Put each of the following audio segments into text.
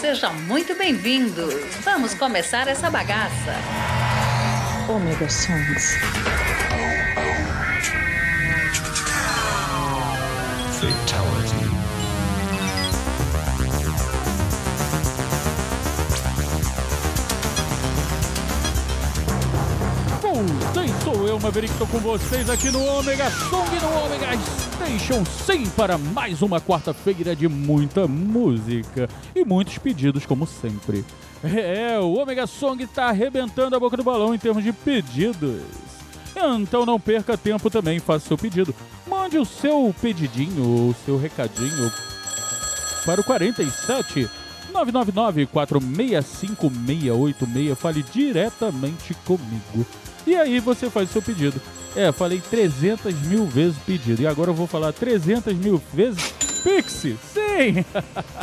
Seja muito bem-vindo. Vamos começar essa bagaça. Omega Sons. Fatality. Voltei, sou eu, Maverick, tô com vocês aqui no Omega Song, no Omega Station, sim, para mais uma quarta-feira de muita música e muitos pedidos, como sempre. É, o Omega Song tá arrebentando a boca do balão em termos de pedidos. Então não perca tempo também, faça seu pedido. Mande o seu pedidinho, o seu recadinho para o 47 999 465 686. Fale diretamente comigo. E aí você faz o seu pedido. É, falei 300 mil vezes pedido. E agora eu vou falar 300 mil vezes Pixie. Sim!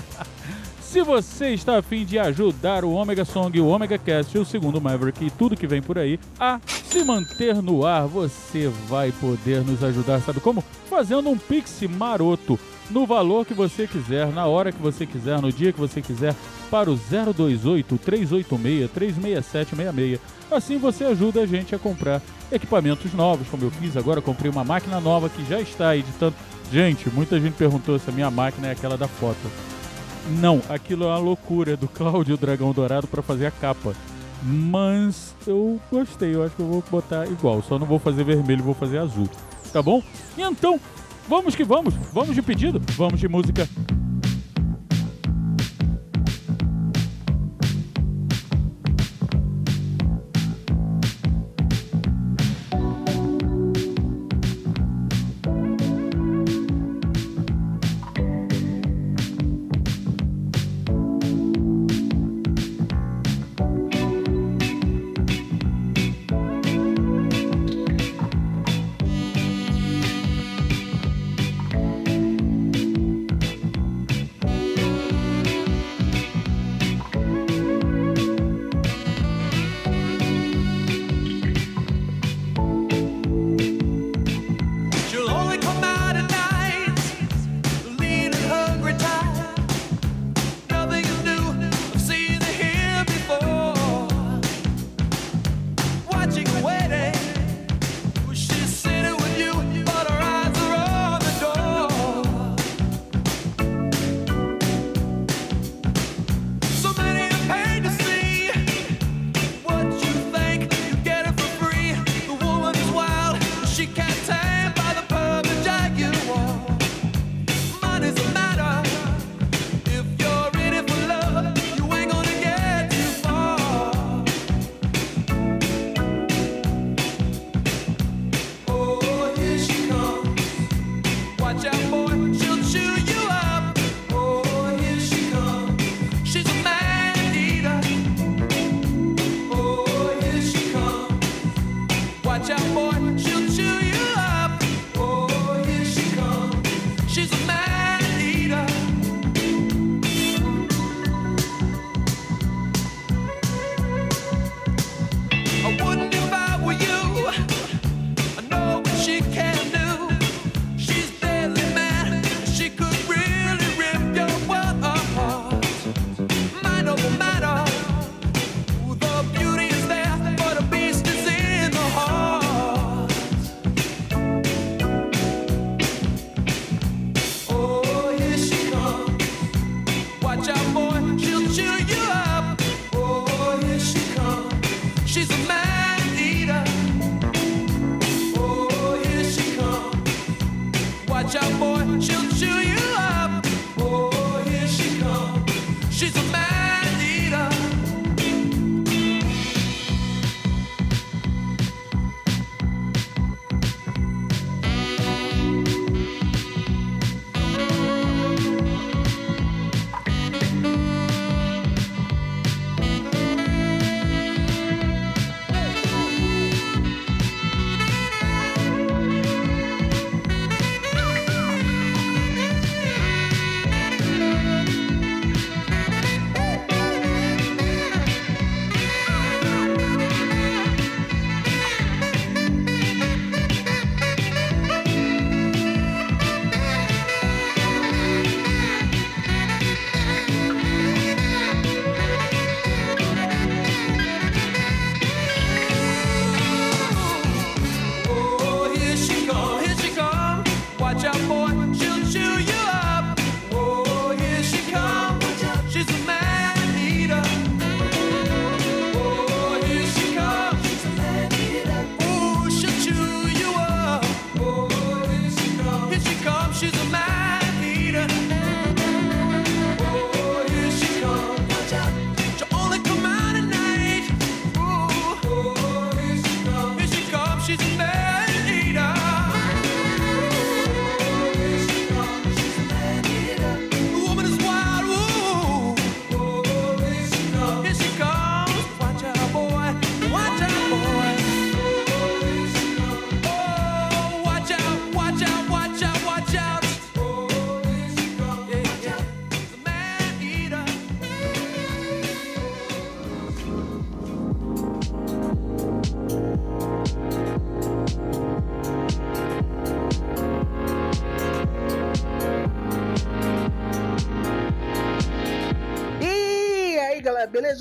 Se você está afim de ajudar o Omega Song, o Omega Cast, o segundo Maverick e tudo que vem por aí a se manter no ar, você vai poder nos ajudar, sabe como? Fazendo um Pix maroto no valor que você quiser, na hora que você quiser, no dia que você quiser, para o 028 386 36766. Assim você ajuda a gente a comprar equipamentos novos, como eu fiz agora, comprei uma máquina nova que já está editando. Gente, muita gente perguntou se a minha máquina é aquela da foto. Não, aquilo é uma loucura do Cláudio Dragão Dourado para fazer a capa. Mas eu gostei, eu acho que eu vou botar igual, só não vou fazer vermelho, vou fazer azul. Tá bom? Então, vamos que vamos. Vamos de pedido, vamos de música.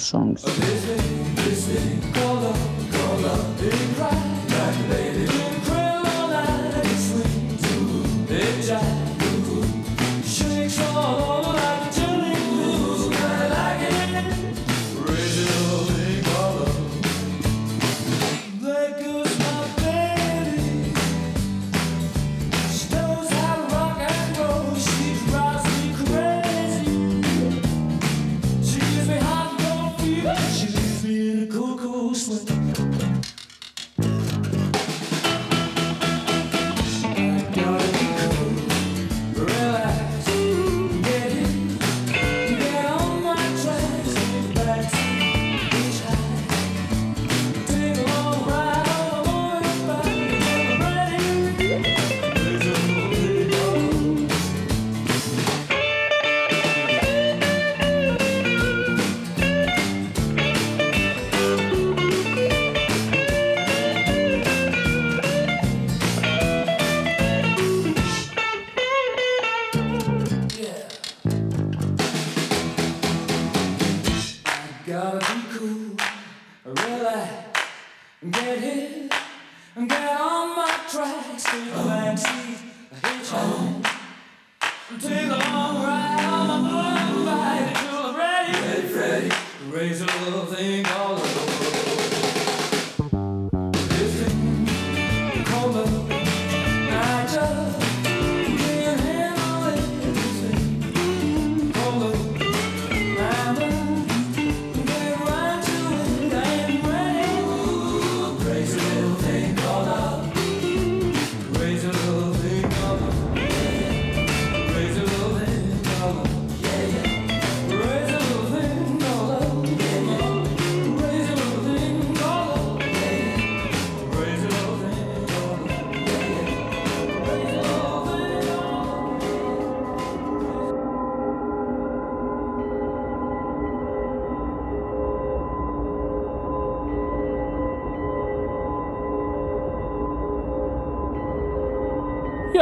Songs.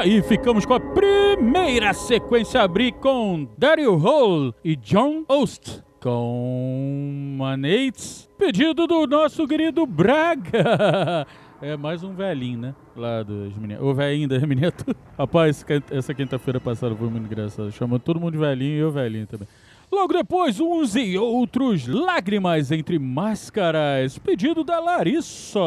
Aí ficamos com a primeira sequência abrir com Daryl Hall e John Ost com Manates, pedido do nosso querido Braga. É mais um velhinho, né? Lá dos meninos. O velhinho das miniaturas. Rapaz, essa quinta-feira passada foi muito engraçado. Chamou todo mundo de velhinho e eu velhinho também. Logo depois, uns e outros, Lágrimas entre Máscaras, pedido da Larissa.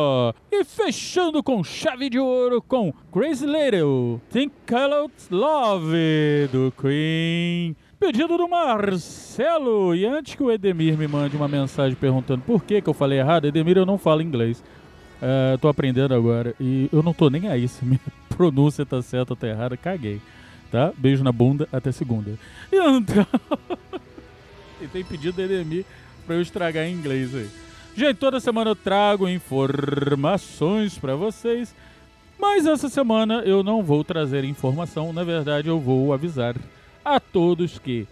E fechando com chave de ouro com Crazy Little, Think Colored Love, do Queen. Pedido do Marcelo. E antes que o Edemir me mande uma mensagem perguntando por que, que eu falei errado, Edemir, eu não falo inglês. É, tô aprendendo agora. E eu não tô nem aí se minha pronúncia tá certa ou tá errada. Caguei. Tá? Beijo na bunda, até segunda. Então... e tem pedido do Edemir pra eu estragar em inglês aí. Gente, toda semana eu trago informações pra vocês. Mas essa semana eu não vou trazer informação. Na verdade, eu vou avisar a todos que...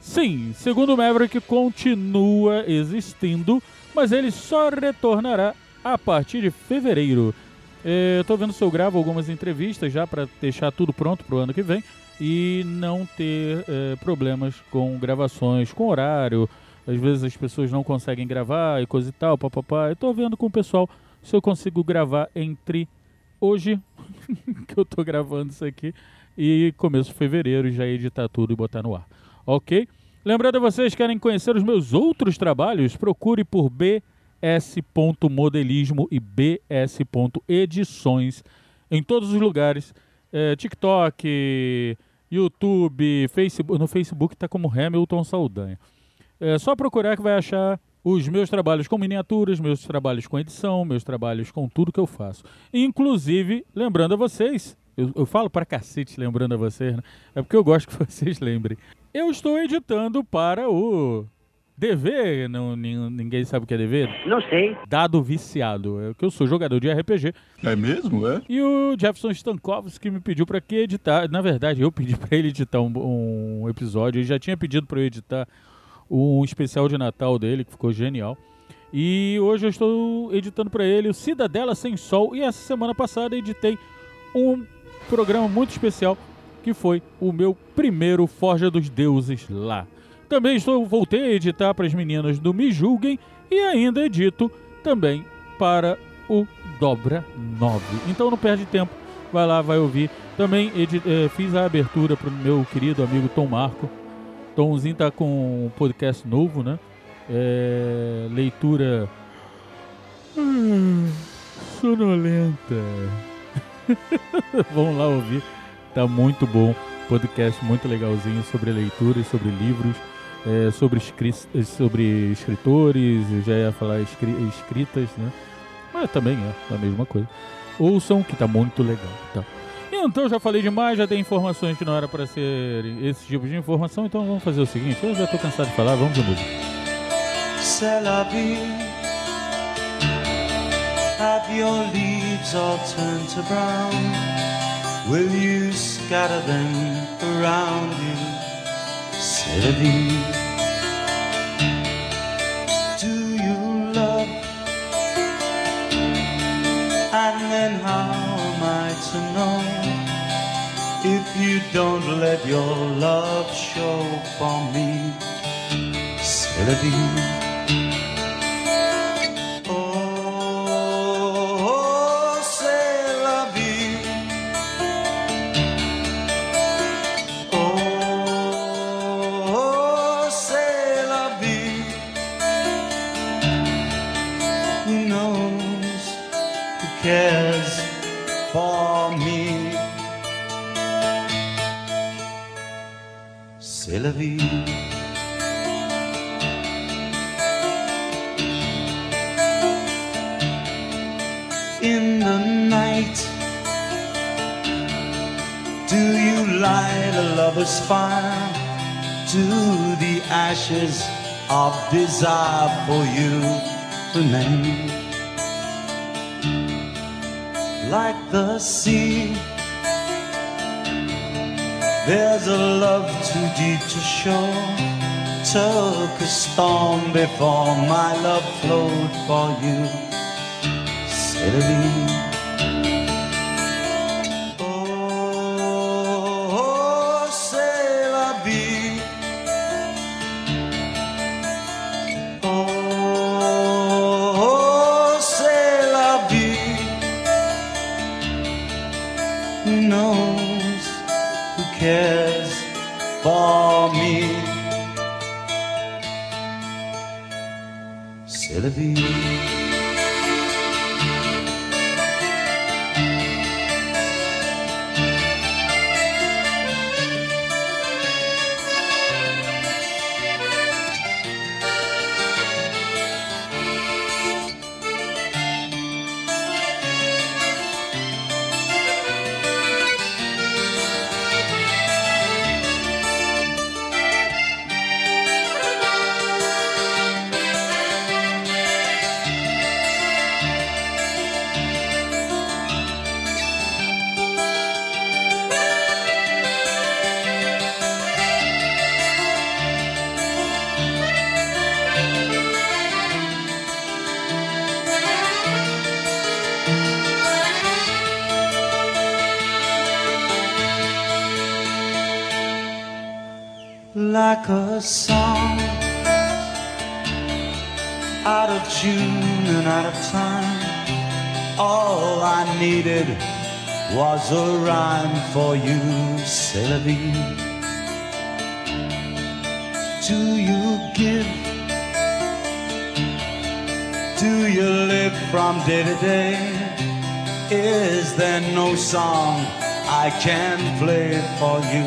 Sim, segundo Maverick, continua existindo, mas ele só retornará a partir de fevereiro. É, eu tô vendo se eu gravo algumas entrevistas já para deixar tudo pronto pro ano que vem e não ter é, problemas com gravações, com horário. Às vezes as pessoas não conseguem gravar e coisa e tal, papapá. Eu tô vendo com o pessoal se eu consigo gravar entre hoje, que eu tô gravando isso aqui, e começo de fevereiro já editar tudo e botar no ar. Ok? Lembrando a vocês, querem conhecer os meus outros trabalhos? Procure por bs.modelismo e bs.edições em todos os lugares. É, TikTok, YouTube, Facebook. No Facebook tá como Hamilton Saldanha. É só procurar que vai achar os meus trabalhos com miniaturas, meus trabalhos com edição, meus trabalhos com tudo que eu faço. Inclusive, lembrando a vocês, eu, eu falo pra cacete lembrando a vocês, né? É porque eu gosto que vocês lembrem. Eu estou editando para o DV, não, nin- ninguém sabe o que é DV? Não sei. Dado viciado. É que eu sou jogador de RPG. É mesmo, é? E o Jefferson Stankovski me pediu para que editar. Na verdade, eu pedi para ele editar um, um episódio. Ele já tinha pedido para eu editar um especial de Natal dele, que ficou genial. E hoje eu estou editando para ele o Cidadela Sem Sol. E essa semana passada editei um programa muito especial que foi o meu primeiro Forja dos Deuses lá. Também estou, voltei a editar para as meninas do Me Julguem e ainda edito também para o Dobra 9. Então não perde tempo, vai lá, vai ouvir. Também eh, fiz a abertura para o meu querido amigo Tom Marco. Tomzinho tá com um podcast novo, né? É, leitura hum, sonolenta. Vamos lá ouvir. Tá muito bom. Podcast muito legalzinho sobre leitura e sobre livros. É, sobre, escri sobre escritores, eu já ia falar escri escritas, né? Mas também é a mesma coisa. Ouçam, que tá muito legal. Tá? Então já falei demais, já dei informações que não era para ser esse tipo de informação, então vamos fazer o seguinte, eu já tô cansado de falar, vamos de música. Have your leaves all turned to brown? Will you scatter them around you? C'est. Do you love? And then how am I to know? If you don't let your love show for me, c'est lover's fire to the ashes of desire for you remain? Like the sea, there's a love too deep to show. Took a storm before my love flowed for you. C'est Do you give? Do you live from day to day? Is there no song I can play for you,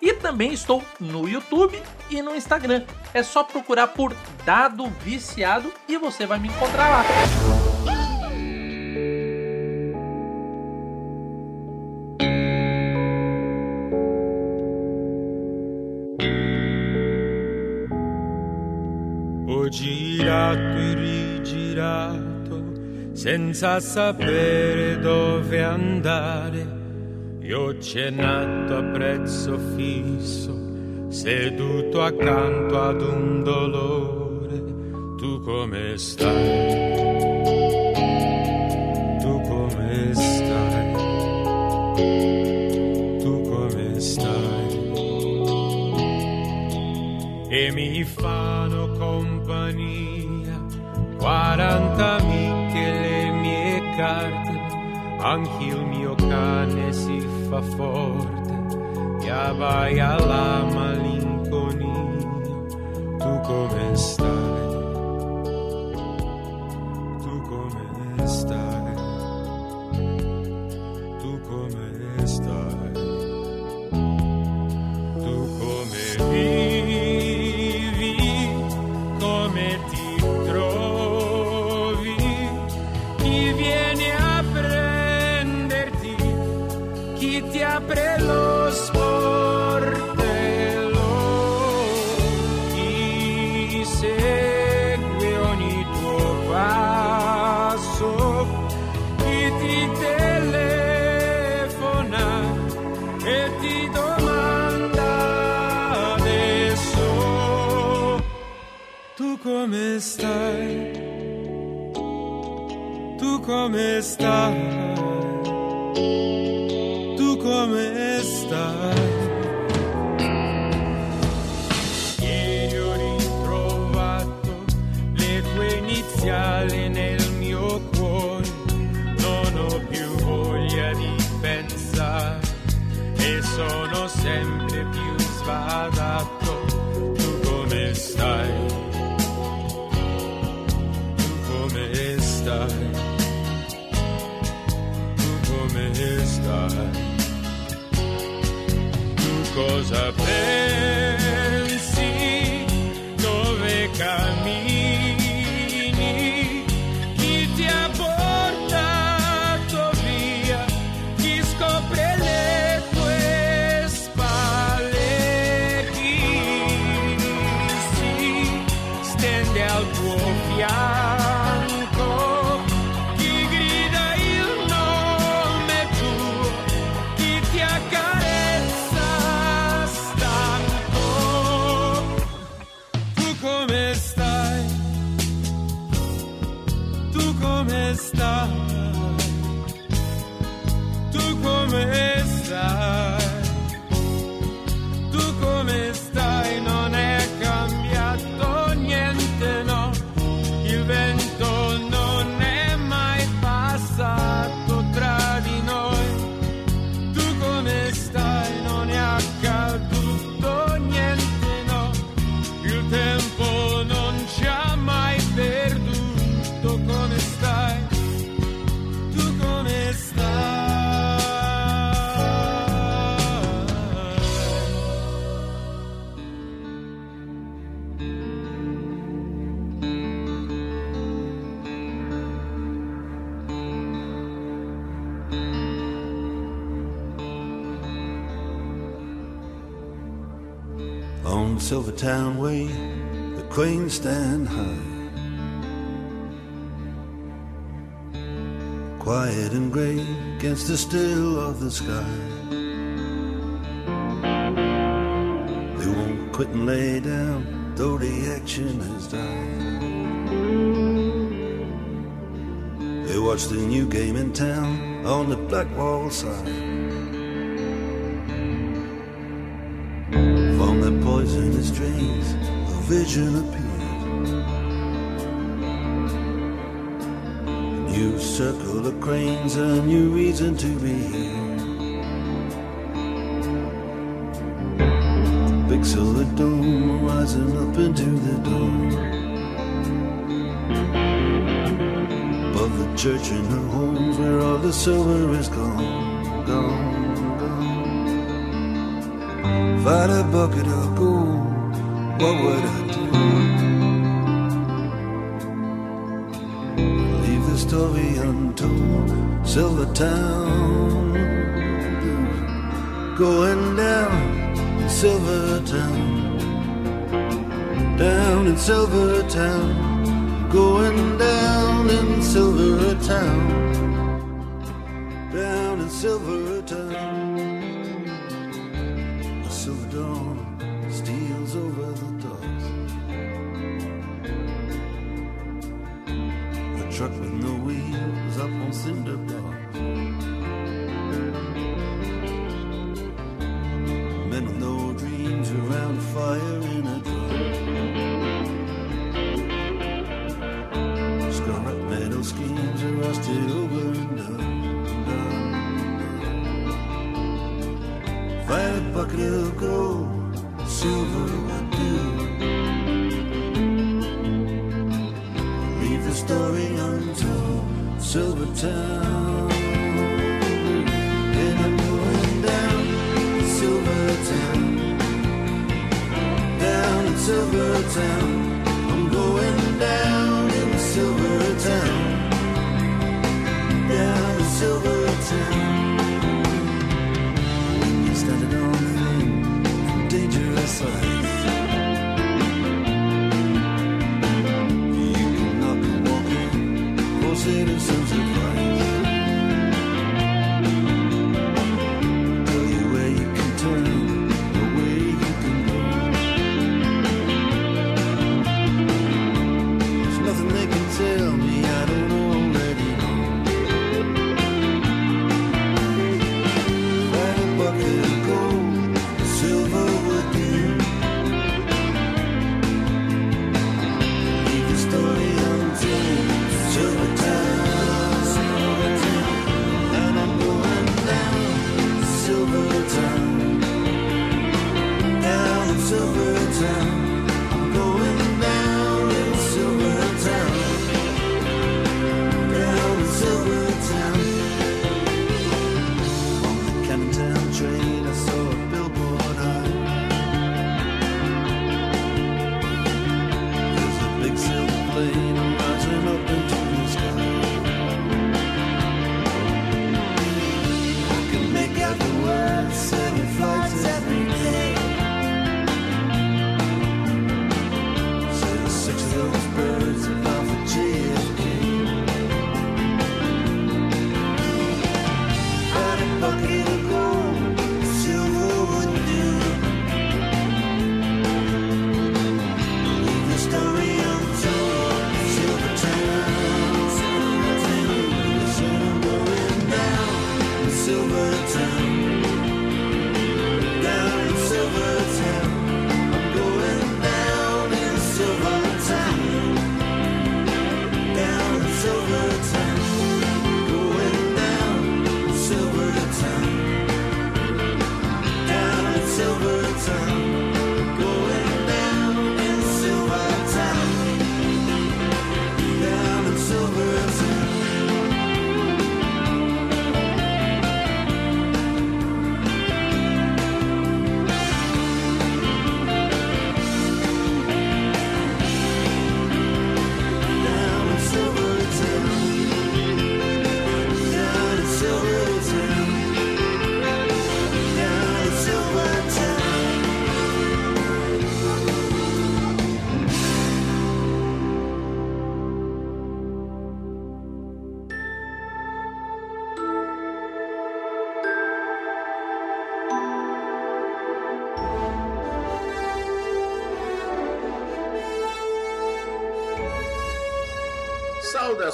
e também estou no YouTube e no Instagram. É só procurar por Dado Viciado e você vai me encontrar lá. Ho girato e rigirato senza sapere dove andare Io c'è nato a prezzo fisso, seduto accanto ad un dolore. Tu come stai? Tu come stai? Tu come stai? E mi fanno compagnia 40 amiche le mie carte anche il mio cane si fa forte e vai alla malinconia against the still of the sky. They won't quit and lay down, though the action has died. They watch the new game in town on the black wall side. From the poisonous drains, a vision appeared. New circle of cranes, a new reason to be here. Big dome rising up into the dawn. Above the church and the homes where all the silver is gone, gone, gone. Had a bucket of gold, what would I do? story untold. Silver Town. Going down in Silver Town. Down in Silver Town. Going down in Silver Town. Down in Silver cinder block.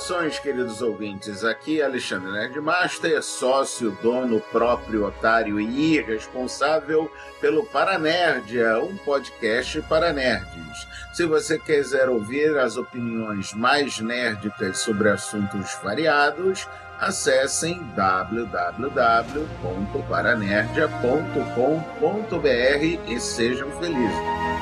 Saudações, queridos ouvintes. Aqui é Alexandre Nerdmaster, sócio, dono, próprio, otário e responsável pelo Paranerdia, um podcast para nerds. Se você quiser ouvir as opiniões mais nerdicas sobre assuntos variados, acessem www.paranerdia.com.br e sejam felizes.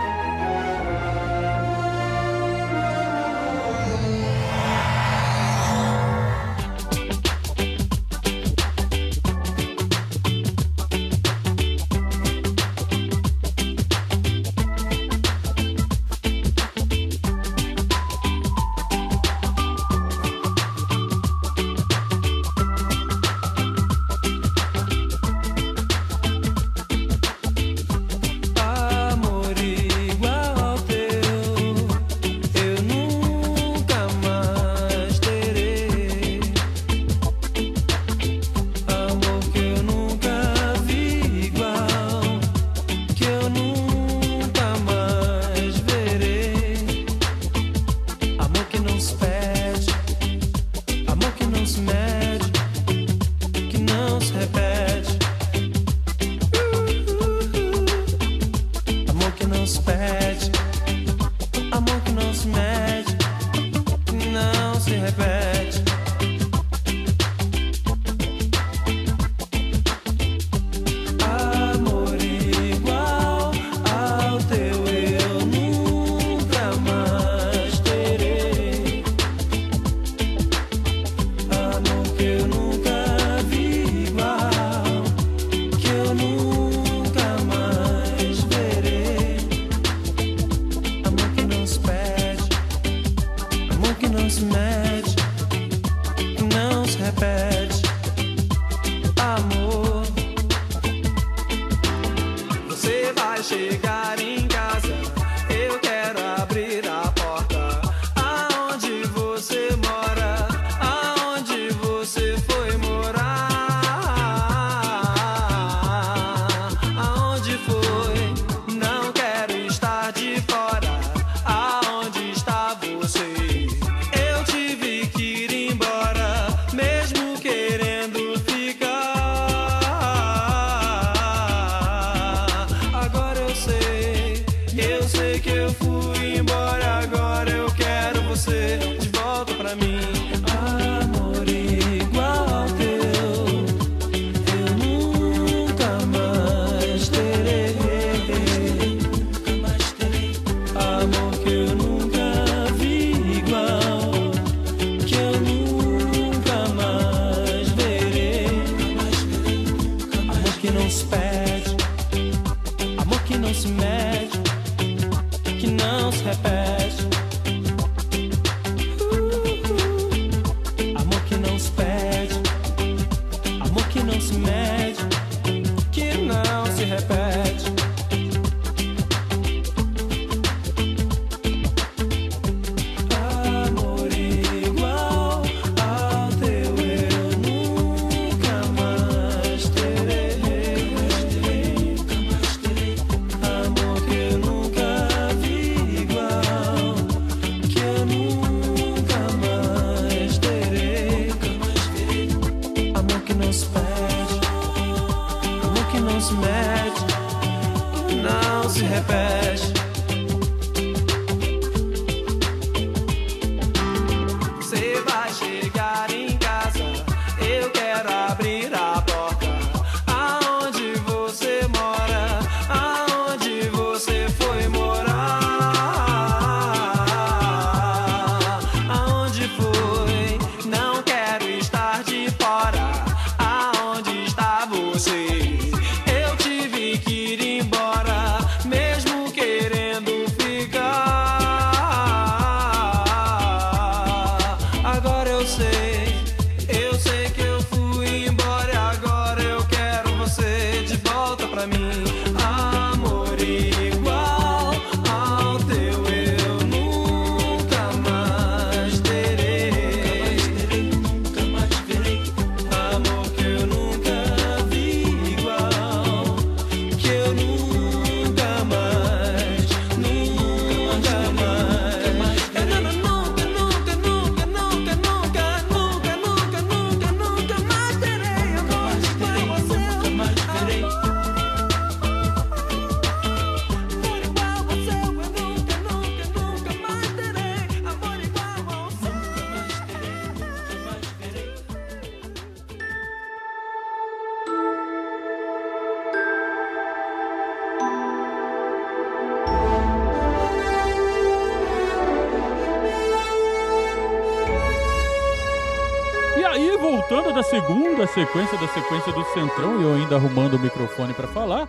Segunda sequência, da sequência do Centrão, e eu ainda arrumando o microfone pra falar,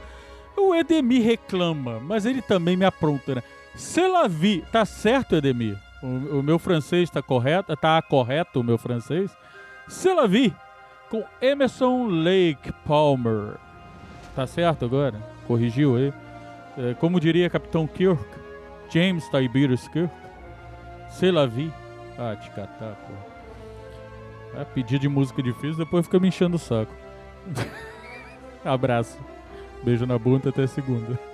o Edemir reclama, mas ele também me apronta, né? Se la vie, tá certo, Edemir? O, o meu francês tá correto? Tá correto o meu francês? Se la vie, com Emerson Lake Palmer. Tá certo agora? Corrigiu aí? É, como diria Capitão Kirk, James Tiberius Kirk. Se la vie. Ah, te catar, pô. É, pedir de música difícil, depois fica me enchendo o saco. Abraço. Beijo na bunda até segunda.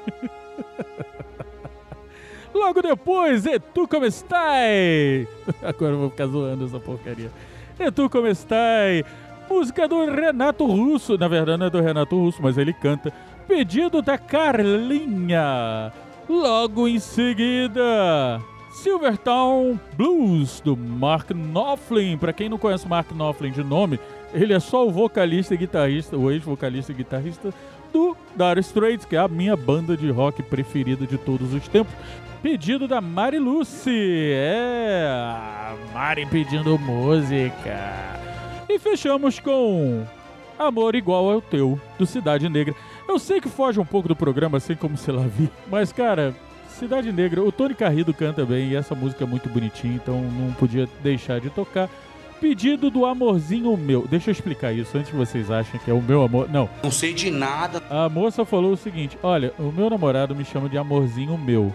Logo depois, e tu como estai? Agora eu vou ficar zoando essa porcaria. E tu como estai? Música do Renato Russo. Na verdade não é do Renato Russo, mas ele canta. Pedido da Carlinha. Logo em seguida, Silvertown Blues, do Mark Knopfler. Pra quem não conhece o Mark Knopfler de nome, ele é só o vocalista e guitarrista, o ex-vocalista e guitarrista do Dire Straits, que é a minha banda de rock preferida de todos os tempos. Pedido da Mari Lucy. É, Mari pedindo música. E fechamos com Amor Igual ao Teu, do Cidade Negra. Eu sei que foge um pouco do programa, assim como se lá vi, mas cara, Cidade Negra, o Tony Carrido canta bem e essa música é muito bonitinha, então não podia deixar de tocar. Pedido do amorzinho meu. Deixa eu explicar isso antes que vocês achem que é o meu amor. Não. Não sei de nada. A moça falou o seguinte: Olha, o meu namorado me chama de amorzinho meu.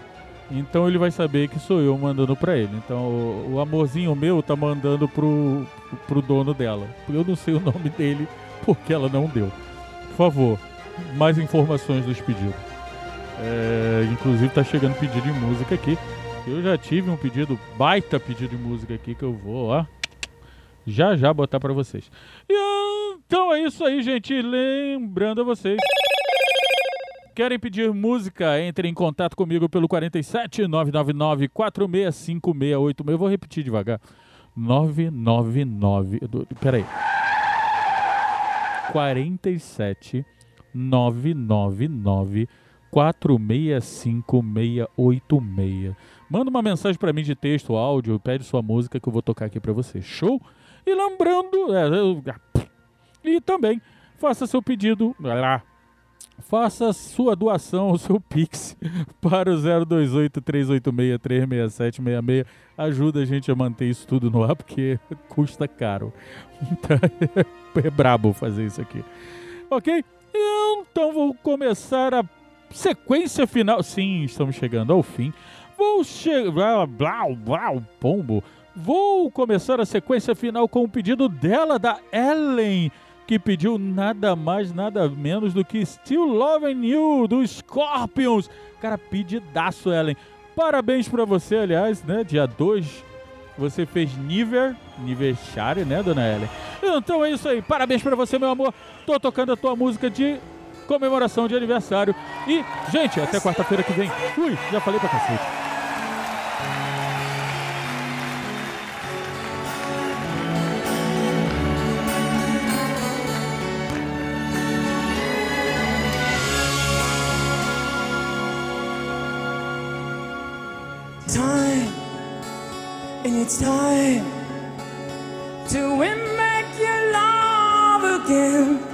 Então ele vai saber que sou eu mandando pra ele. Então o, o amorzinho meu tá mandando pro, pro dono dela. Eu não sei o nome dele porque ela não deu. Por favor, mais informações dos pedidos. É, inclusive tá chegando pedido de música aqui. Eu já tive um pedido, baita pedido de música aqui que eu vou, ó. Já já botar pra vocês. E, então é isso aí, gente. Lembrando a vocês Querem pedir música? Entre em contato comigo pelo 47 999 465686. Eu vou repetir devagar. 999. do- Peraí. 47 999 465686. Manda uma mensagem pra mim de texto, áudio, pede sua música que eu vou tocar aqui pra você. Show? E lembrando, é, eu- e também faça seu pedido lá. Faça sua doação, o seu Pix para o 028 386 36766. Ajuda a gente a manter isso tudo no ar, porque custa caro. Então, é brabo fazer isso aqui. Ok? Então vou começar a sequência final. Sim, estamos chegando ao fim. Vou chegar. Blau, blau, pombo. Vou começar a sequência final com o pedido dela, da Ellen, que pediu nada mais, nada menos do que Still Loving You, do Scorpions. Cara, pedidaço, Ellen. Parabéns pra você, aliás, né? Dia 2 você fez Niver, Niversário, né, dona Ellen? Então é isso aí. Parabéns pra você, meu amor. Tô tocando a tua música de comemoração de aniversário. E, gente, até quarta-feira que vem. Fui, já falei pra cacete. time, and it's time to make your love again.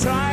Try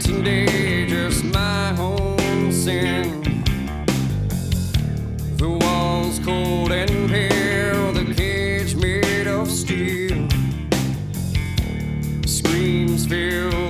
today just my own sin. The walls cold and pale, the cage made of steel. Screams fill.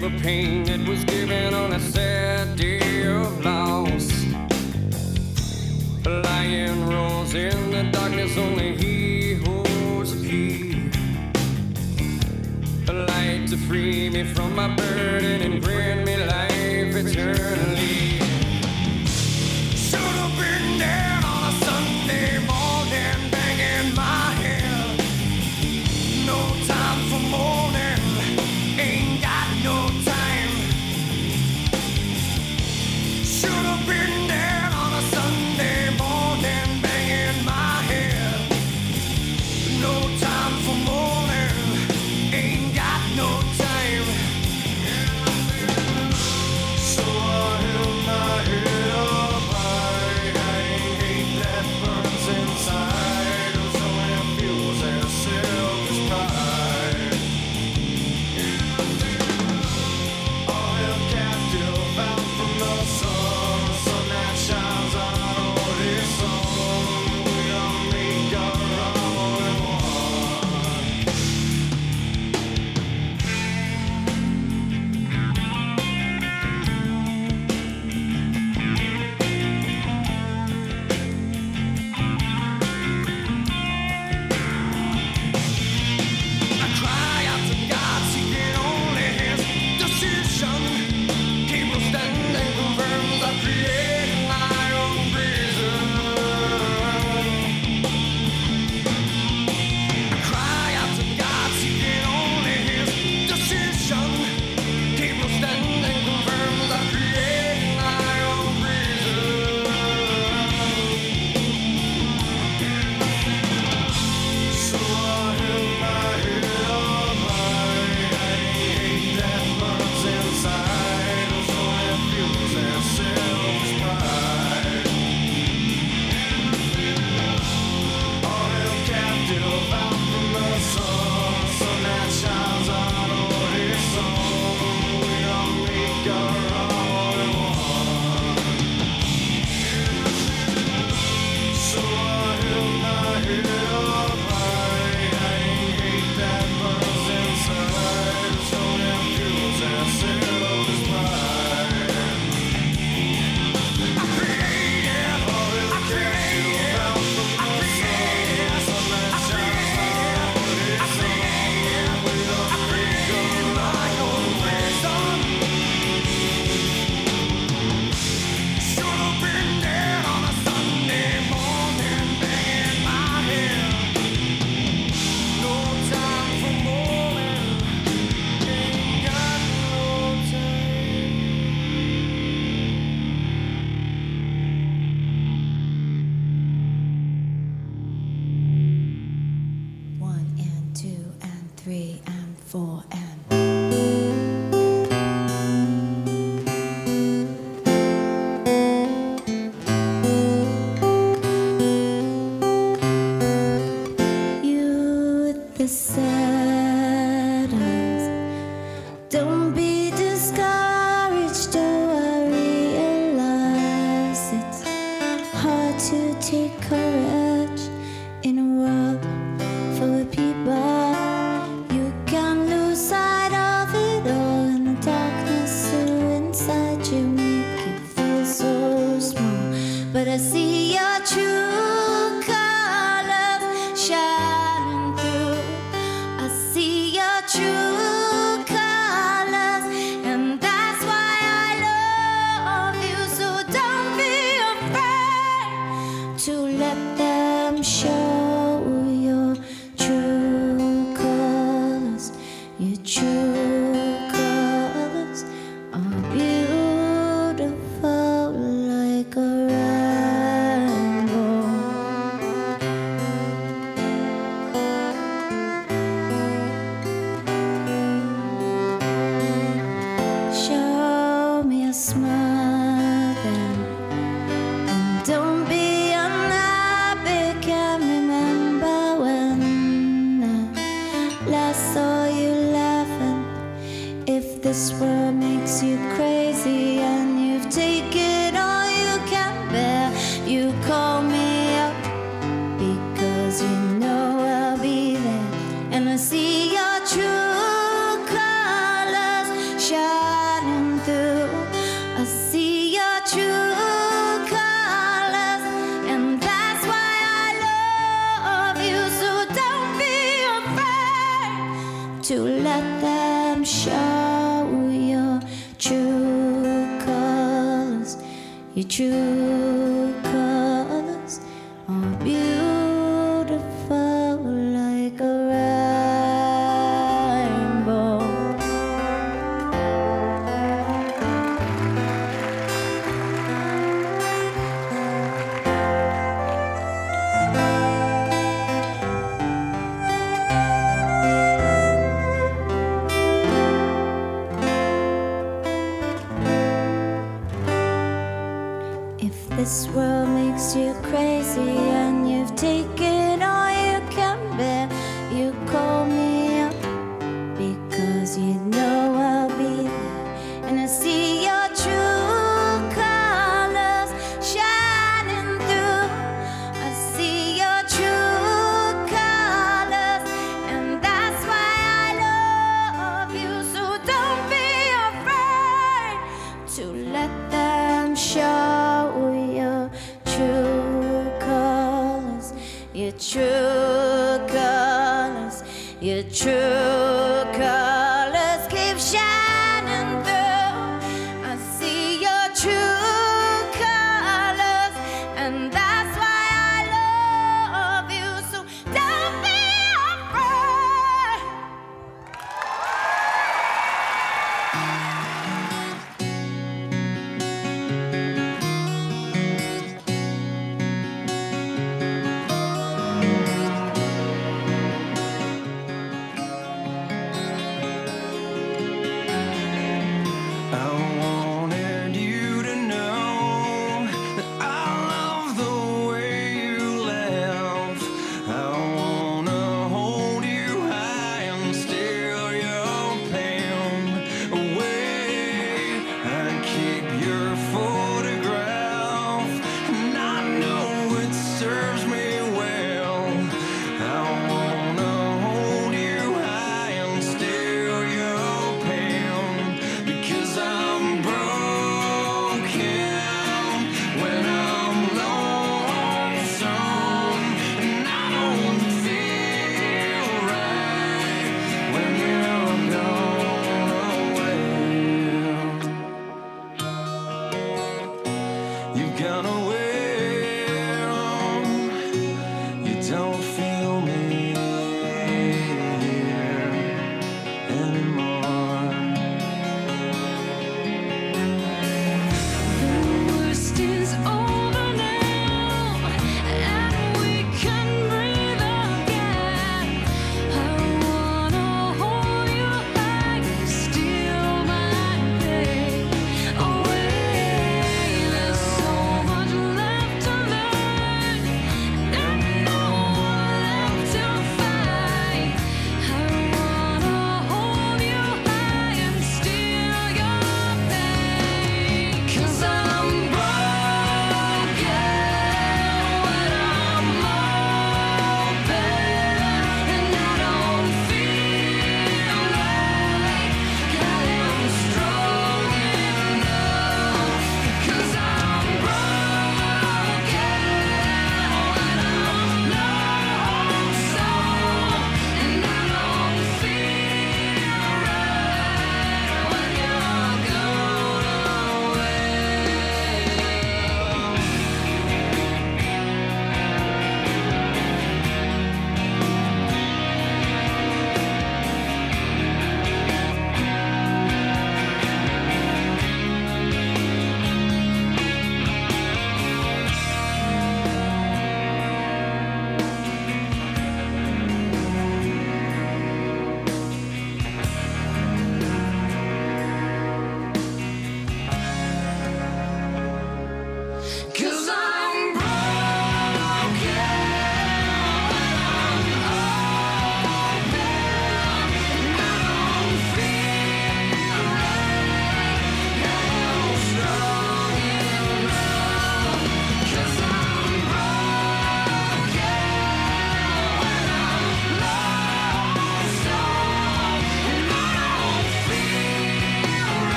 feel the pain that was given on a sad day of loss. A lion roars in the darkness, only he holds the key. A light to free me from my burden and grin.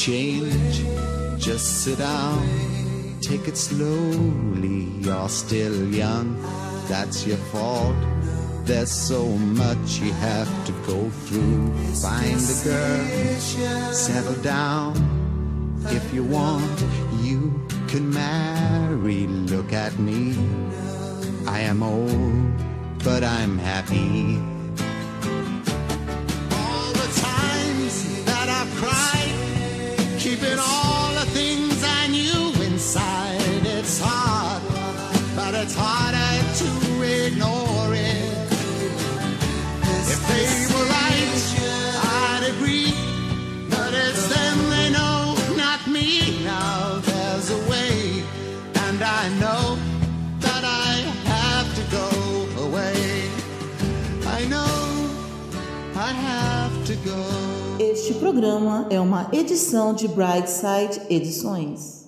Change. Just sit down, take it slowly. You're still young, that's your fault. There's so much you have to go through. Find a girl, settle down. If you want, you can marry. Look at me. I am old, but I'm happy. Este programa é uma edição de Brightside Edições.